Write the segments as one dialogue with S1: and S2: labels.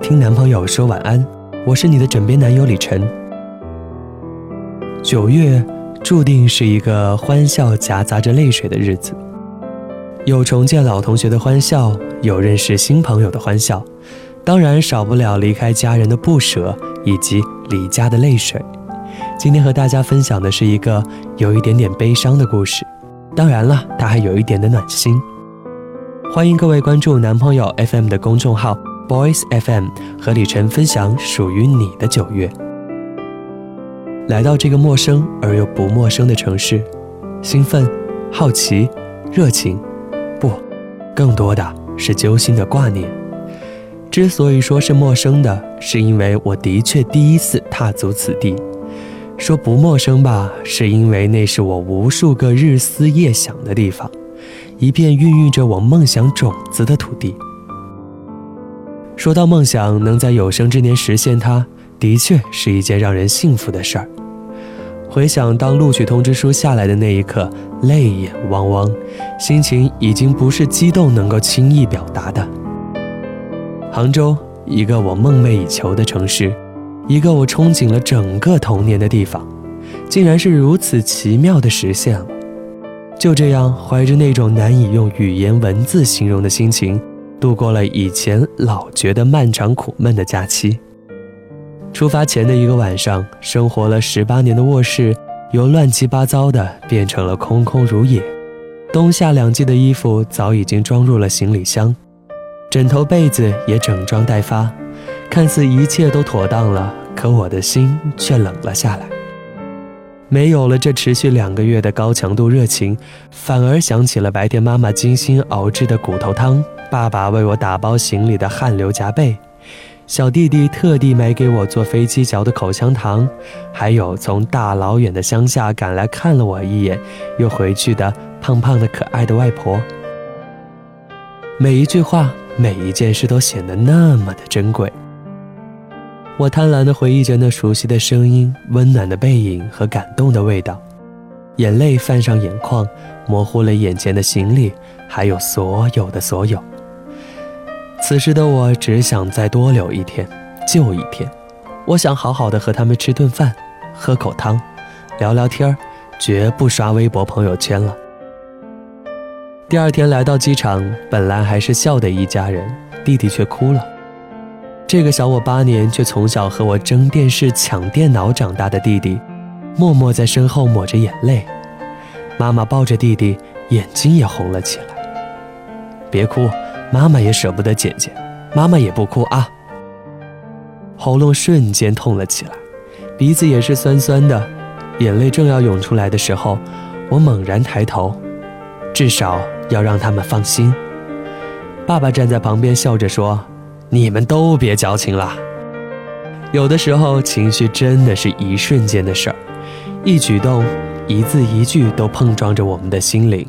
S1: 听男朋友说晚安》，我是你的枕边男友李晨。九月注定是一个欢笑夹杂着泪水的日子。有重见老同学的欢笑，有认识新朋友的欢笑，当然少不了离开家人的不舍以及离家的泪水。今天和大家分享的是一个有一点点悲伤的故事，当然了，它还有一点的暖心。欢迎各位关注男朋友 FM 的公众号 Boys FM，和李晨分享属于你的九月。来到这个陌生而又不陌生的城市，兴奋、好奇、热情。不更多的是揪心的挂念。之所以说是陌生的，是因为我的确第一次踏足此地；说不陌生吧，是因为那是我无数个日思夜想的地方，一片孕育着我梦想种子的土地。说到梦想，能在有生之年实现它，的确是一件让人幸福的事儿。回想当录取通知书下来的那一刻，泪眼汪汪，心情已经不是激动能够轻易表达的。杭州，一个我梦寐以求的城市，一个我憧憬了整个童年的地方，竟然是如此奇妙的实现了。就这样，怀着那种难以用语言文字形容的心情，度过了以前老觉得漫长苦闷的假期。出发前的一个晚上，生活了十八年的卧室由乱七八糟的变成了空空如也。冬夏两季的衣服早已经装入了行李箱，枕头被子也整装待发。看似一切都妥当了，可我的心却冷了下来。没有了这持续两个月的高强度热情，反而想起了白天妈妈精心熬制的骨头汤，爸爸为我打包行李的汗流浃背。小弟弟特地买给我坐飞机嚼的口香糖，还有从大老远的乡下赶来看了我一眼又回去的胖胖的可爱的外婆。每一句话，每一件事都显得那么的珍贵。我贪婪地回忆着那熟悉的声音、温暖的背影和感动的味道，眼泪泛上眼眶，模糊了眼前的行李，还有所有的所有。此时的我只想再多留一天，就一天。我想好好的和他们吃顿饭，喝口汤，聊聊天儿，绝不刷微博朋友圈了。第二天来到机场，本来还是笑的一家人，弟弟却哭了。这个小我八年，却从小和我争电视、抢电脑长大的弟弟，默默在身后抹着眼泪。妈妈抱着弟弟，眼睛也红了起来。别哭。妈妈也舍不得姐姐，妈妈也不哭啊。喉咙瞬间痛了起来，鼻子也是酸酸的，眼泪正要涌出来的时候，我猛然抬头，至少要让他们放心。爸爸站在旁边笑着说：“你们都别矫情了。”有的时候情绪真的是一瞬间的事儿，一举动、一字一句都碰撞着我们的心灵，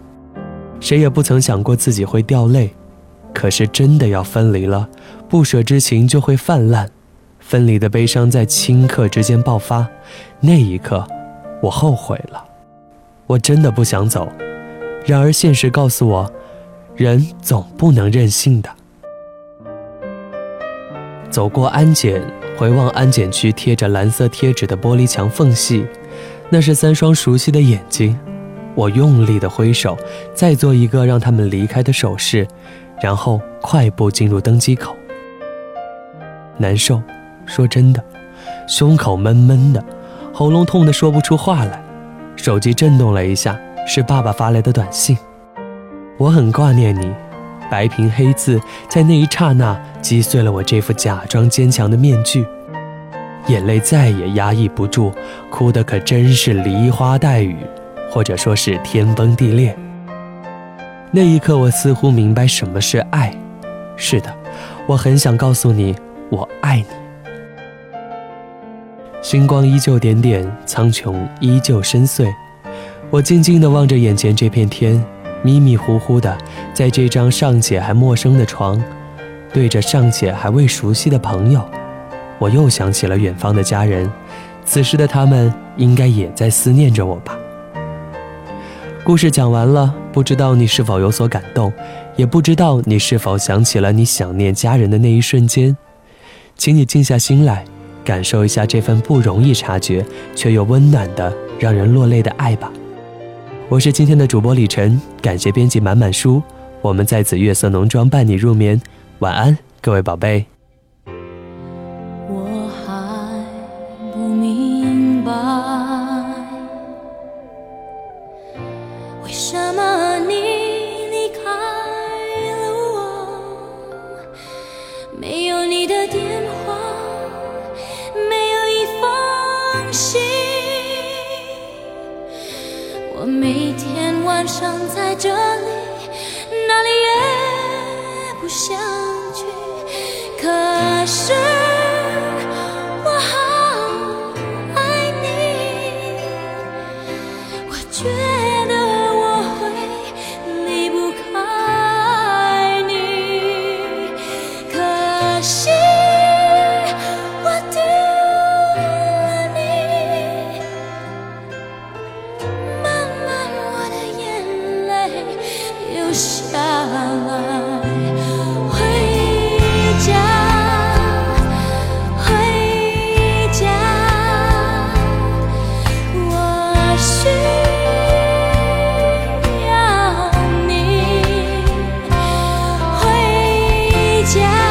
S1: 谁也不曾想过自己会掉泪。可是真的要分离了，不舍之情就会泛滥，分离的悲伤在顷刻之间爆发。那一刻，我后悔了，我真的不想走。然而现实告诉我，人总不能任性的。走过安检，回望安检区贴着蓝色贴纸的玻璃墙缝隙，那是三双熟悉的眼睛。我用力的挥手，再做一个让他们离开的手势。然后快步进入登机口。难受，说真的，胸口闷闷的，喉咙痛得说不出话来。手机震动了一下，是爸爸发来的短信。我很挂念你，白屏黑字在那一刹那击碎了我这副假装坚强的面具，眼泪再也压抑不住，哭的可真是梨花带雨，或者说是天崩地裂。那一刻，我似乎明白什么是爱。是的，我很想告诉你，我爱你，星光依旧点点，苍穹依旧深邃。我静静地望着眼前这片天，迷迷糊糊的，在这张尚且还陌生的床，对着尚且还未熟悉的朋友，我又想起了远方的家人。此时的他们应该也在思念着我吧。故事讲完了，不知道你是否有所感动，也不知道你是否想起了你想念家人的那一瞬间。请你静下心来，感受一下这份不容易察觉却又温暖的、让人落泪的爱吧。我是今天的主播李晨，感谢编辑满满书，我们在此月色浓妆伴你入眠，晚安，各位宝贝。
S2: 心。我每天晚上在这里，哪里也不想。见。